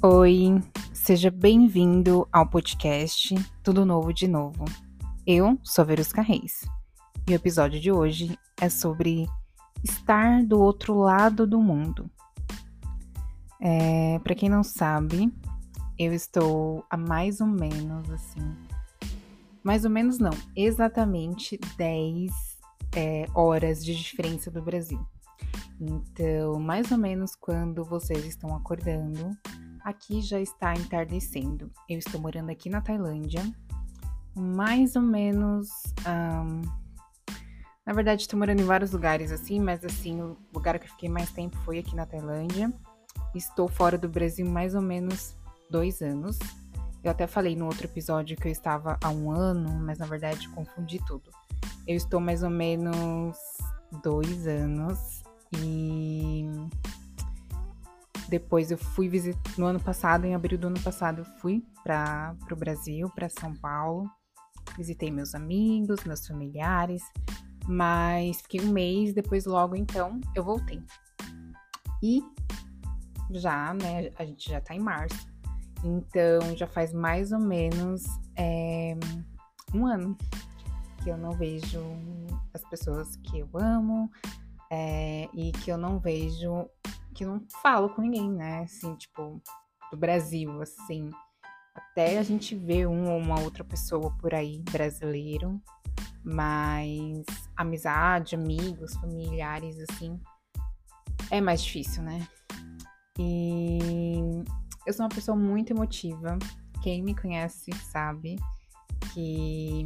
Oi, seja bem-vindo ao podcast Tudo Novo de Novo. Eu sou Verusca Reis e o episódio de hoje é sobre estar do outro lado do mundo. É, Para quem não sabe, eu estou há mais ou menos assim, mais ou menos não, exatamente 10 é, horas de diferença do Brasil. Então, mais ou menos quando vocês estão acordando, aqui já está entardecendo. Eu estou morando aqui na Tailândia, mais ou menos. Um, na verdade, estou morando em vários lugares assim, mas assim, o lugar que eu fiquei mais tempo foi aqui na Tailândia. Estou fora do Brasil mais ou menos dois anos. Eu até falei no outro episódio que eu estava há um ano, mas na verdade confundi tudo. Eu estou mais ou menos dois anos e depois eu fui visitar no ano passado, em abril do ano passado, eu fui para o Brasil, para São Paulo. Visitei meus amigos, meus familiares, mas fiquei um mês, depois logo então eu voltei. E já, né, a gente já tá em março, então já faz mais ou menos é, um ano que eu não vejo as pessoas que eu amo, é, e que eu não vejo, que não falo com ninguém, né? Assim, tipo, do Brasil, assim. Até a gente vê um ou uma outra pessoa por aí brasileiro, mas amizade, amigos, familiares, assim, é mais difícil, né? E eu sou uma pessoa muito emotiva. Quem me conhece sabe que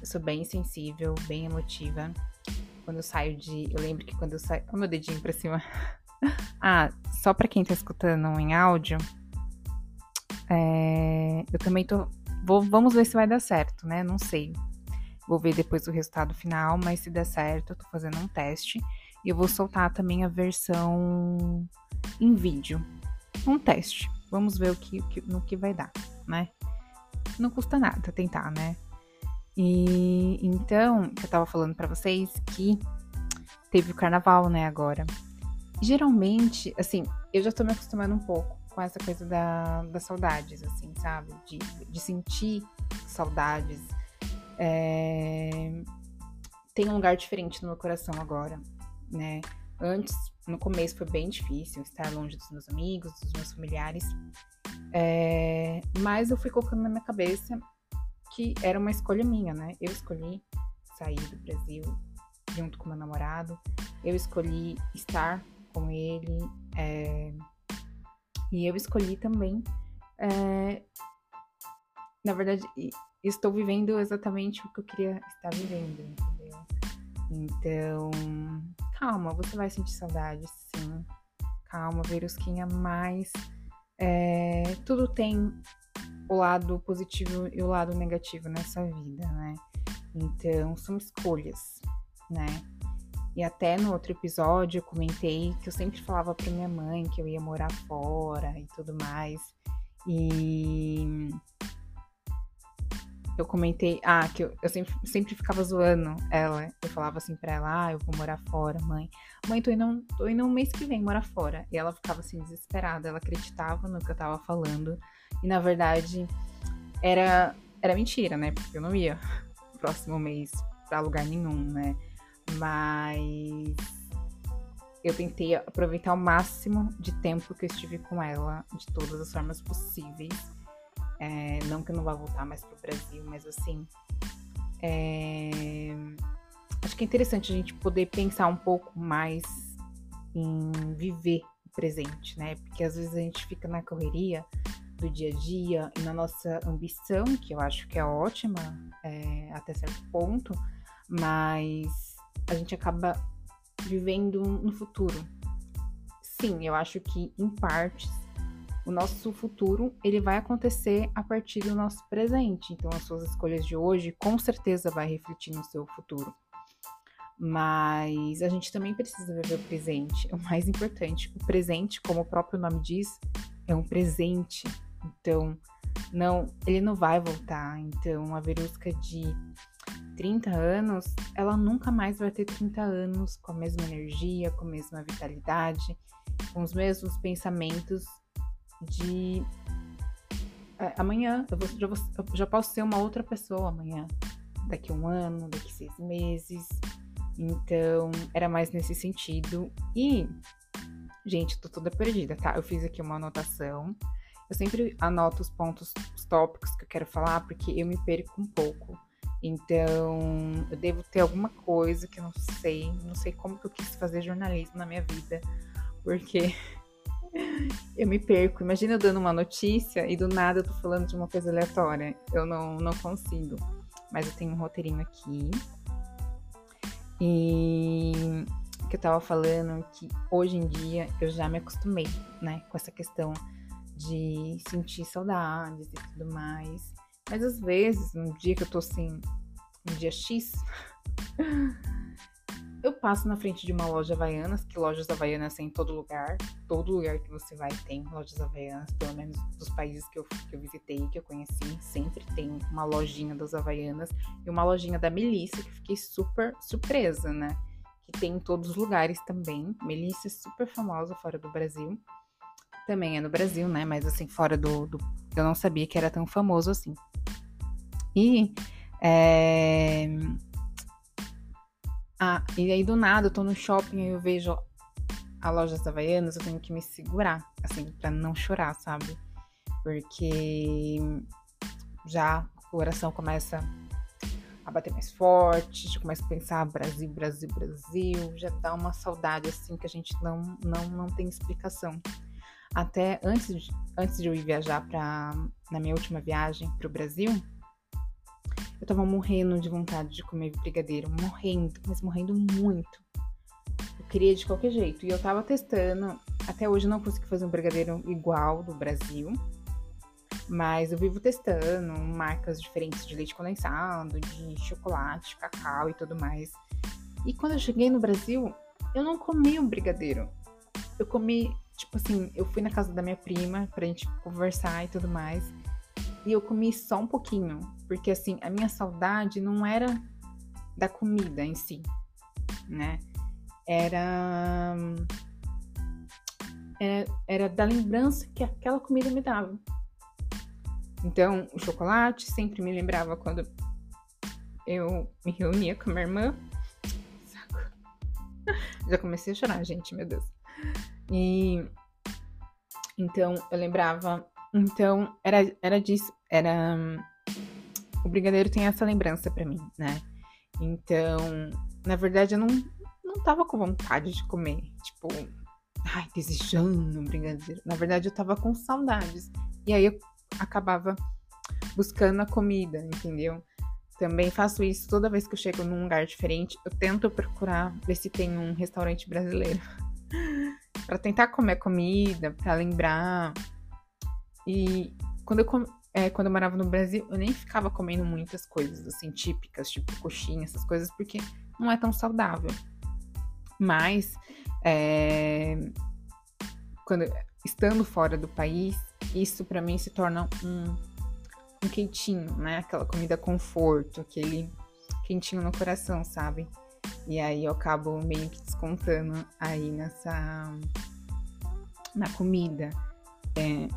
eu sou bem sensível, bem emotiva quando eu saio de. Eu lembro que quando eu saio. Olha meu dedinho pra cima. ah, só pra quem tá escutando em áudio. É, eu também tô. Vou, vamos ver se vai dar certo, né? Não sei. Vou ver depois o resultado final, mas se der certo, eu tô fazendo um teste. E eu vou soltar também a versão em vídeo. Um teste. Vamos ver o que, no que vai dar, né? Não custa nada tentar, né? E então, eu tava falando para vocês que teve o carnaval, né, agora. Geralmente, assim, eu já tô me acostumando um pouco com essa coisa da, das saudades, assim, sabe? De, de sentir saudades. É... Tem um lugar diferente no meu coração agora, né? Antes, no começo, foi bem difícil estar longe dos meus amigos, dos meus familiares. É... Mas eu fui colocando na minha cabeça que era uma escolha minha, né? Eu escolhi sair do Brasil junto com meu namorado, eu escolhi estar com ele, é, e eu escolhi também, é, na verdade, estou vivendo exatamente o que eu queria estar vivendo, entendeu? Então, calma, você vai sentir saudade, sim. Calma, Verusquinha, mas é, tudo tem o lado positivo e o lado negativo nessa vida, né? Então, são escolhas, né? E até no outro episódio eu comentei que eu sempre falava para minha mãe que eu ia morar fora e tudo mais. E eu comentei, ah, que eu, eu sempre, sempre ficava zoando ela. Eu falava assim pra ela, ah, eu vou morar fora, mãe. Mãe, tô indo, tô indo um mês que vem morar fora. E ela ficava assim, desesperada. Ela acreditava no que eu tava falando. E na verdade, era, era mentira, né? Porque eu não ia próximo mês pra lugar nenhum, né? Mas eu tentei aproveitar o máximo de tempo que eu estive com ela, de todas as formas possíveis. É, não que eu não vá voltar mais pro Brasil, mas assim. É, acho que é interessante a gente poder pensar um pouco mais em viver o presente, né? Porque às vezes a gente fica na correria do dia a dia e na nossa ambição, que eu acho que é ótima é, até certo ponto, mas a gente acaba vivendo no futuro. Sim, eu acho que em partes o nosso futuro ele vai acontecer a partir do nosso presente. Então as suas escolhas de hoje com certeza vai refletir no seu futuro. Mas a gente também precisa viver o presente. O mais importante, o presente, como o próprio nome diz, é um presente. Então, não, ele não vai voltar. Então, a Verusca de 30 anos, ela nunca mais vai ter 30 anos com a mesma energia, com a mesma vitalidade, com os mesmos pensamentos de é, amanhã eu, vou, já, vou, eu já posso ser uma outra pessoa amanhã, daqui um ano, daqui seis meses. Então, era mais nesse sentido. E, gente, tô toda perdida, tá? Eu fiz aqui uma anotação. Eu sempre anoto os pontos, os tópicos que eu quero falar, porque eu me perco um pouco. Então, eu devo ter alguma coisa que eu não sei, não sei como que eu quis fazer jornalismo na minha vida, porque eu me perco. Imagina eu dando uma notícia e do nada eu tô falando de uma coisa aleatória. Eu não, não consigo. Mas eu tenho um roteirinho aqui. E que eu tava falando que hoje em dia eu já me acostumei, né, com essa questão de sentir saudades e tudo mais. Mas às vezes, um dia que eu tô assim, um dia X, eu passo na frente de uma loja Havaianas, que lojas Havaianas tem em todo lugar. Todo lugar que você vai tem lojas Havaianas, pelo menos dos países que eu, que eu visitei, que eu conheci, sempre tem uma lojinha das Havaianas e uma lojinha da Melissa, que fiquei super surpresa, né? Que tem em todos os lugares também. Melissa é super famosa fora do Brasil. Também é no Brasil, né? Mas assim, fora do. do eu não sabia que era tão famoso assim. E. É ah, e aí do nada eu tô no shopping e eu vejo a loja das Havaianas, eu tenho que me segurar, assim, pra não chorar, sabe? Porque já o coração começa a bater mais forte, já começa a pensar Brasil, Brasil, Brasil, já dá uma saudade assim que a gente não não, não tem explicação. Até antes de, antes de eu ir viajar para na minha última viagem para o Brasil, eu tava morrendo de vontade de comer brigadeiro, morrendo, mas morrendo muito. Eu queria de qualquer jeito. E eu tava testando, até hoje eu não consegui fazer um brigadeiro igual do Brasil. Mas eu vivo testando marcas diferentes de leite condensado, de chocolate, cacau e tudo mais. E quando eu cheguei no Brasil, eu não comi um brigadeiro. Eu comi, tipo assim, eu fui na casa da minha prima pra gente conversar e tudo mais. E eu comi só um pouquinho, porque assim, a minha saudade não era da comida em si, né? Era era, era da lembrança que aquela comida me dava. Então, o chocolate sempre me lembrava quando eu me reunia com a minha irmã. Saco. Já comecei a chorar, gente, meu Deus. E então eu lembrava então, era, era disso. Era. O brigadeiro tem essa lembrança para mim, né? Então, na verdade, eu não, não tava com vontade de comer. Tipo, ai, desejando um brigadeiro. Na verdade, eu tava com saudades. E aí eu acabava buscando a comida, entendeu? Também faço isso toda vez que eu chego num lugar diferente. Eu tento procurar ver se tem um restaurante brasileiro para tentar comer comida, para lembrar e quando eu, é, quando eu morava no Brasil, eu nem ficava comendo muitas coisas assim típicas, tipo coxinha, essas coisas, porque não é tão saudável. Mas é, quando estando fora do país, isso para mim se torna um, um quentinho, né? Aquela comida conforto, aquele quentinho no coração, sabe? E aí eu acabo meio que descontando aí nessa na comida. É,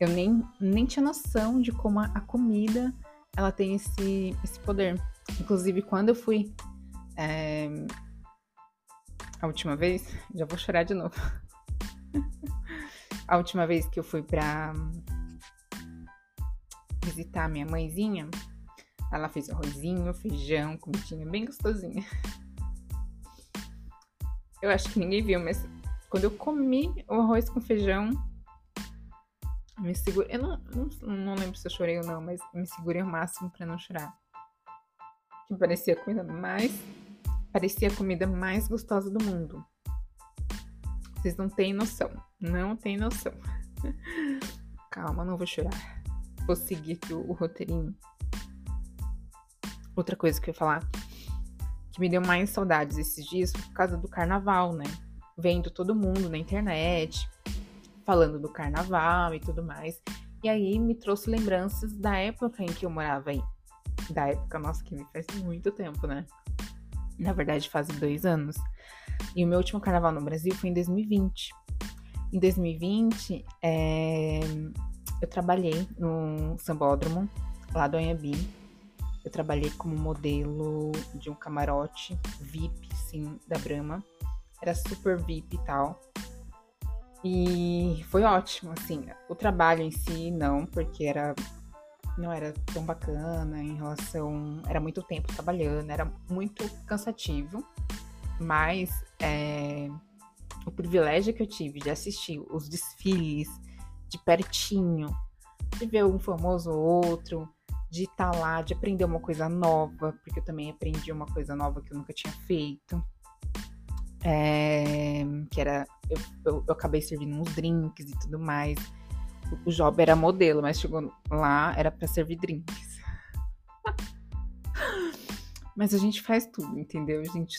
eu nem, nem tinha noção de como a, a comida ela tem esse, esse poder. Inclusive, quando eu fui é, a última vez, já vou chorar de novo. a última vez que eu fui pra visitar minha mãezinha, ela fez arrozinho, feijão, comidinha bem gostosinha. Eu acho que ninguém viu, mas quando eu comi o arroz com feijão, me segura. Eu não, não, não, lembro se eu chorei ou não, mas me segurei o máximo para não chorar. Que parecia a comida mais. Parecia a comida mais gostosa do mundo. Vocês não têm noção. Não têm noção. Calma, não vou chorar. Vou seguir aqui o, o roteirinho. Outra coisa que eu ia falar que me deu mais saudades esses dias por causa do carnaval, né? Vendo todo mundo na internet, falando do carnaval e tudo mais. E aí me trouxe lembranças da época em que eu morava aí. Da época, nossa, que me faz muito tempo, né? Na verdade, faz dois anos. E o meu último carnaval no Brasil foi em 2020. Em 2020, é, eu trabalhei no Sambódromo, lá do Anhabi. Eu trabalhei como modelo de um camarote VIP, sim, da Brahma. Era super VIP e tal. E foi ótimo, assim. O trabalho em si, não, porque era não era tão bacana em relação. Era muito tempo trabalhando, era muito cansativo. Mas é, o privilégio que eu tive de assistir os desfiles de pertinho, de ver um famoso ou outro, de estar tá lá, de aprender uma coisa nova, porque eu também aprendi uma coisa nova que eu nunca tinha feito. É, que era. Eu, eu, eu, acabei servindo uns drinks e tudo mais. O, o job era modelo, mas chegou lá, era para servir drinks. mas a gente faz tudo, entendeu? A gente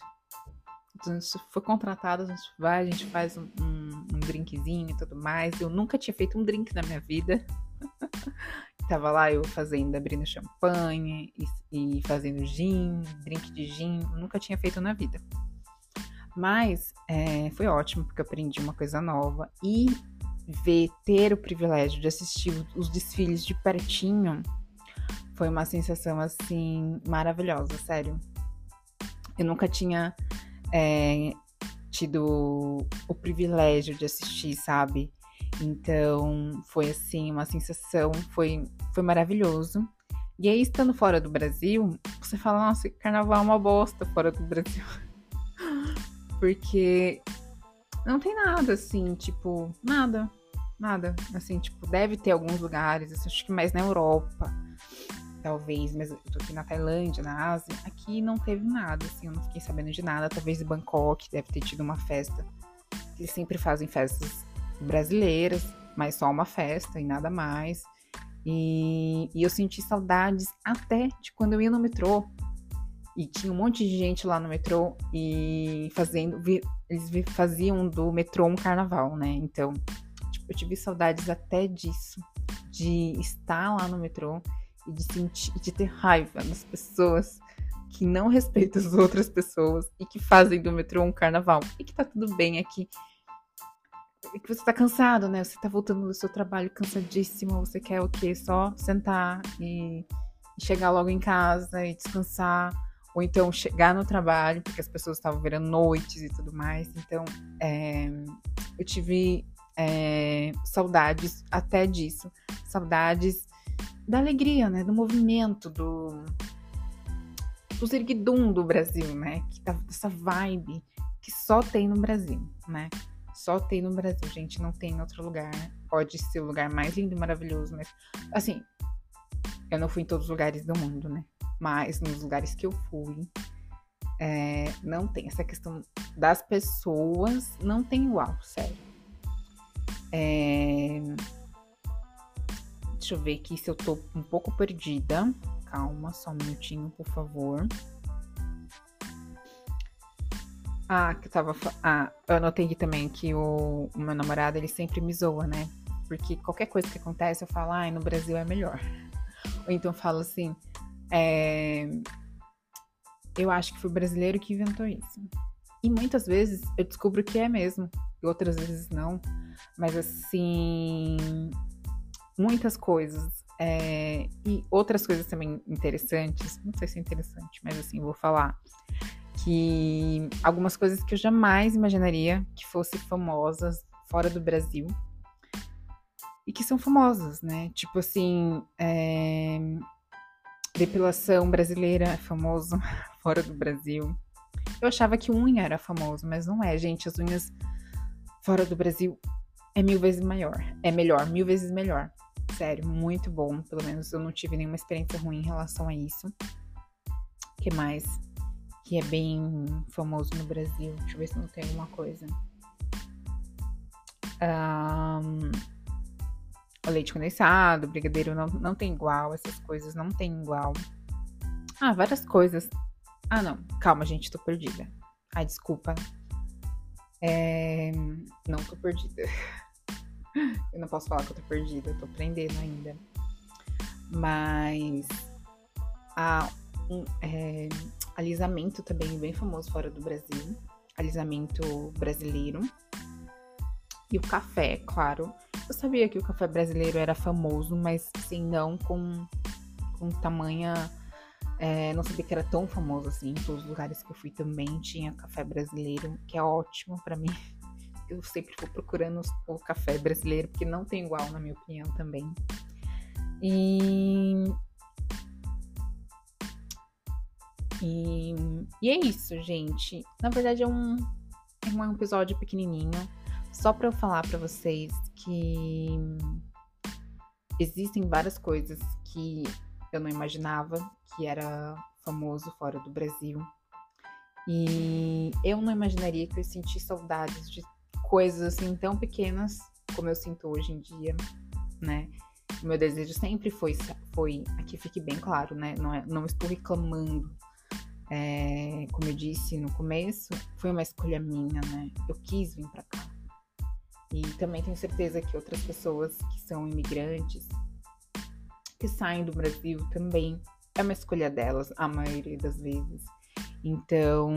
a gente foi contratado, a gente vai, a gente faz um, um, um drinkzinho e tudo mais. Eu nunca tinha feito um drink na minha vida. Tava lá eu fazendo, abrindo champanhe e, e, fazendo gin, drink de gin. Nunca tinha feito na vida. Mas é, foi ótimo, porque eu aprendi uma coisa nova. E ver, ter o privilégio de assistir os desfiles de pertinho foi uma sensação, assim, maravilhosa, sério. Eu nunca tinha é, tido o privilégio de assistir, sabe? Então, foi assim, uma sensação, foi, foi maravilhoso. E aí, estando fora do Brasil, você fala, nossa, carnaval é uma bosta fora do Brasil. Porque não tem nada assim, tipo, nada, nada. Assim, tipo, deve ter alguns lugares, acho que mais na Europa talvez, mas eu tô aqui na Tailândia, na Ásia, aqui não teve nada, assim, eu não fiquei sabendo de nada. Talvez em Bangkok deve ter tido uma festa. Eles sempre fazem festas brasileiras, mas só uma festa e nada mais. E, e eu senti saudades até de quando eu ia no metrô. E tinha um monte de gente lá no metrô e fazendo. Eles faziam do metrô um carnaval, né? Então, tipo, eu tive saudades até disso. De estar lá no metrô e de sentir, de ter raiva das pessoas que não respeitam as outras pessoas e que fazem do metrô um carnaval. E que tá tudo bem aqui. E que você tá cansado, né? Você tá voltando do seu trabalho cansadíssimo, você quer o quê? Só sentar e, chegar logo em casa e descansar. Ou então chegar no trabalho, porque as pessoas estavam virando noites e tudo mais. Então, é, eu tive é, saudades até disso. Saudades da alegria, né? Do movimento, do, do zirguidum do Brasil, né? Que tá, essa vibe que só tem no Brasil, né? Só tem no Brasil, gente, não tem em outro lugar. Pode ser o lugar mais lindo e maravilhoso, mas assim, eu não fui em todos os lugares do mundo, né? Mas nos lugares que eu fui, é, não tem essa questão das pessoas, não tem igual, sério. É, Deixa eu ver aqui se eu tô um pouco perdida. Calma, só um minutinho, por favor. Ah, que eu tava. Ah, eu anotei aqui também que o, o, meu namorado ele sempre me zoa, né? Porque qualquer coisa que acontece eu falo, ai, no Brasil é melhor. Ou então eu falo assim, é... eu acho que foi o brasileiro que inventou isso. E muitas vezes eu descubro que é mesmo, e outras vezes não. Mas assim, muitas coisas. É, e outras coisas também interessantes, não sei se é interessante, mas assim, vou falar. Que algumas coisas que eu jamais imaginaria que fossem famosas fora do Brasil. E que são famosas, né? Tipo assim, é, depilação brasileira é famoso fora do Brasil. Eu achava que unha era famoso, mas não é, gente. As unhas fora do Brasil é mil vezes maior. É melhor, mil vezes melhor. Sério, muito bom. Pelo menos eu não tive nenhuma experiência ruim em relação a isso. O que mais? Que é bem famoso no Brasil. Deixa eu ver se não tem alguma coisa. Um, o leite condensado, brigadeiro não, não tem igual, essas coisas não tem igual. Ah, várias coisas. Ah, não. Calma, gente, tô perdida. Ai, desculpa. É... Não tô perdida. eu não posso falar que eu tô perdida, eu tô aprendendo ainda. Mas a, um, é, alisamento também é bem famoso fora do Brasil. Alisamento brasileiro. E o café, claro. Eu sabia que o café brasileiro era famoso, mas assim, não com, com tamanha. É, não sabia que era tão famoso assim. Em todos os lugares que eu fui também tinha café brasileiro, que é ótimo para mim. Eu sempre vou procurando o café brasileiro, porque não tem igual, na minha opinião, também. E. E, e é isso, gente. Na verdade, é um, é um episódio pequenininho só para eu falar para vocês que existem várias coisas que eu não imaginava que era famoso fora do Brasil. E eu não imaginaria que eu senti saudades de coisas assim tão pequenas como eu sinto hoje em dia, né? O meu desejo sempre foi, foi aqui fique bem claro, né? Não, é, não estou reclamando. É, como eu disse no começo, foi uma escolha minha, né? Eu quis vir para cá. E também tenho certeza que outras pessoas que são imigrantes, que saem do Brasil também, é uma escolha delas, a maioria das vezes. Então,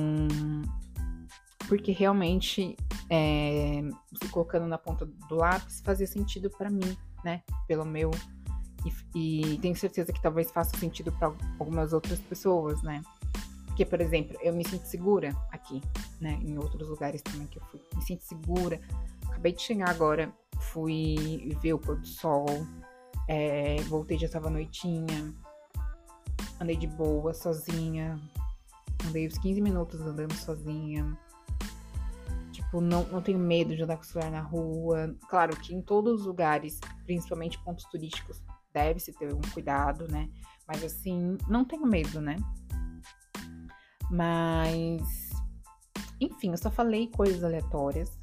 porque realmente, é, se colocando na ponta do lápis, fazia sentido para mim, né? Pelo meu. E, e tenho certeza que talvez faça sentido para algumas outras pessoas, né? Porque, por exemplo, eu me sinto segura aqui, né? Em outros lugares também que eu fui. Me sinto segura acabei de chegar agora, fui ver o pôr do sol, é, voltei, já tava noitinha, andei de boa, sozinha, andei uns 15 minutos andando sozinha. Tipo, não, não tenho medo de andar com o celular na rua. Claro que em todos os lugares, principalmente pontos turísticos, deve-se ter um cuidado, né? Mas assim, não tenho medo, né? Mas. Enfim, eu só falei coisas aleatórias.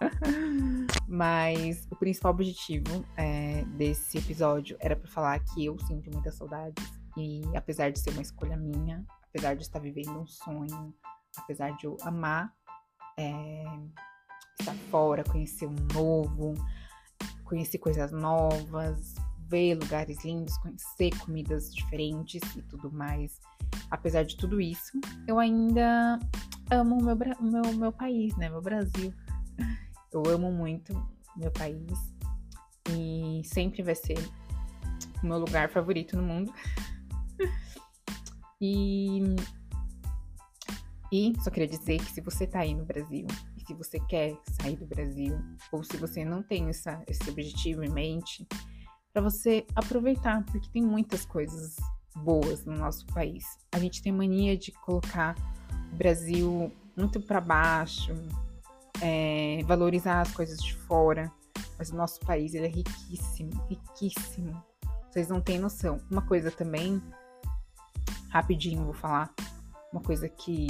Mas o principal objetivo é, desse episódio era para falar que eu sinto muitas saudades. E apesar de ser uma escolha minha, apesar de estar vivendo um sonho, apesar de eu amar é, estar fora, conhecer um novo, conhecer coisas novas, ver lugares lindos, conhecer comidas diferentes e tudo mais. Apesar de tudo isso, eu ainda amo o meu, meu, meu país, né? Meu Brasil. Eu amo muito meu país e sempre vai ser o meu lugar favorito no mundo. e, e só queria dizer que se você tá aí no Brasil e se você quer sair do Brasil, ou se você não tem essa, esse objetivo em mente, para você aproveitar, porque tem muitas coisas boas no nosso país. A gente tem mania de colocar o Brasil muito para baixo, é, valorizar as coisas de fora. Mas o nosso país ele é riquíssimo, riquíssimo. Vocês não têm noção. Uma coisa também, rapidinho vou falar, uma coisa que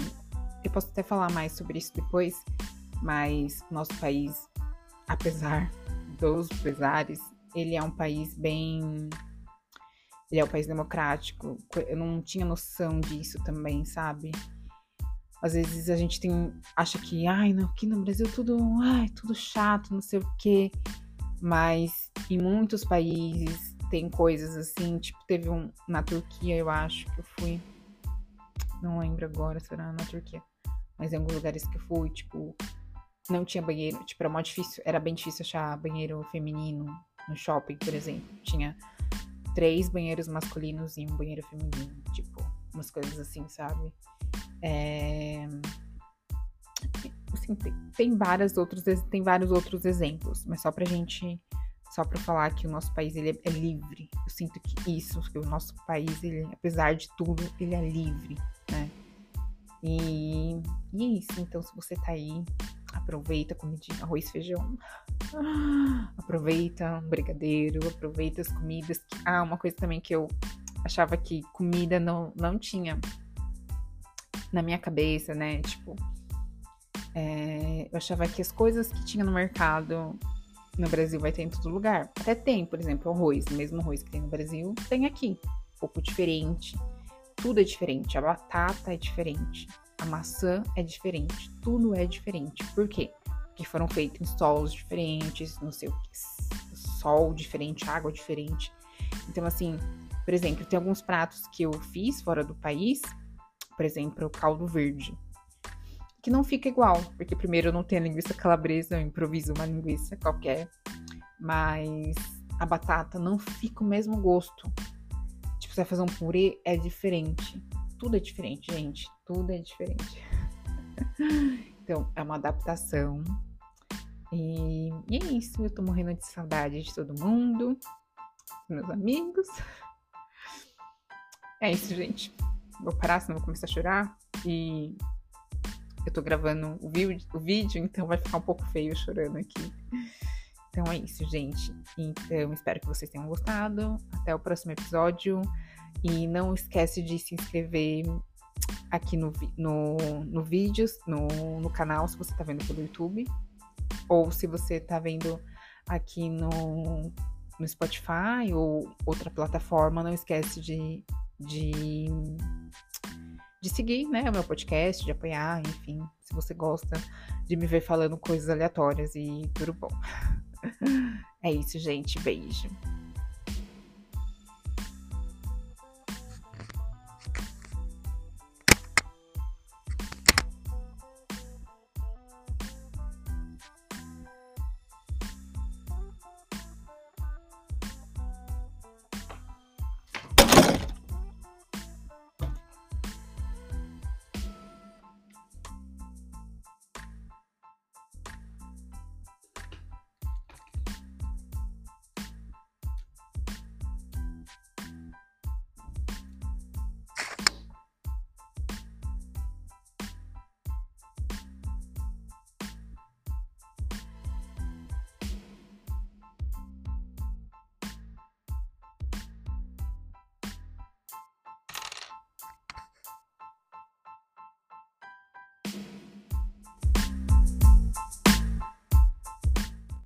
eu posso até falar mais sobre isso depois, mas nosso país, apesar dos pesares, ele é um país bem. Ele é um país democrático. Eu não tinha noção disso também, sabe? Às vezes a gente tem acha que, ai, não, aqui no Brasil tudo, ai, tudo chato, não sei o quê. Mas em muitos países tem coisas assim, tipo, teve um na Turquia, eu acho que eu fui. Não lembro agora se era na Turquia. Mas em alguns lugares que eu fui, tipo, não tinha banheiro, tipo, era muito difícil, era bem difícil achar banheiro feminino no shopping, por exemplo. Tinha três banheiros masculinos e um banheiro feminino, tipo, umas coisas assim, sabe? É... Assim, tem, tem, várias outros, tem vários outros exemplos, mas só pra gente, só pra falar que o nosso país ele é, é livre. Eu sinto que isso, que o nosso país, ele, apesar de tudo, ele é livre, né? E, e é isso, então se você tá aí, aproveita comidinha, arroz, feijão. Aproveita um brigadeiro, aproveita as comidas. Ah, uma coisa também que eu achava que comida não, não tinha na minha cabeça, né? Tipo, é, eu achava que as coisas que tinha no mercado no Brasil vai ter em todo lugar. Até tem, por exemplo, arroz, o mesmo arroz que tem no Brasil, tem aqui. Um pouco diferente. Tudo é diferente. A batata é diferente. A maçã é diferente. Tudo é diferente. Por quê? Porque foram feitos em solos diferentes, não sei o que. Sol diferente, água diferente. Então, assim, por exemplo, tem alguns pratos que eu fiz fora do país por exemplo, o caldo verde. que não fica igual, porque primeiro não tem a linguiça calabresa, eu improviso uma linguiça qualquer, mas a batata não fica o mesmo gosto. Tipo, você vai fazer um purê, é diferente. Tudo é diferente, gente. Tudo é diferente. então, é uma adaptação. E, e é isso. Eu tô morrendo de saudade de todo mundo, meus amigos. É isso, gente. Vou parar, senão vou começar a chorar. E eu tô gravando o o vídeo, então vai ficar um pouco feio chorando aqui. Então é isso, gente. Então espero que vocês tenham gostado. Até o próximo episódio. E não esquece de se inscrever aqui no, no, no vídeo, no, no canal, se você tá vendo pelo YouTube. Ou se você tá vendo aqui no, no Spotify ou outra plataforma, não esquece de, de de seguir, né, o meu podcast, de apoiar, enfim, se você gosta de me ver falando coisas aleatórias e tudo bom. É isso, gente. Beijo.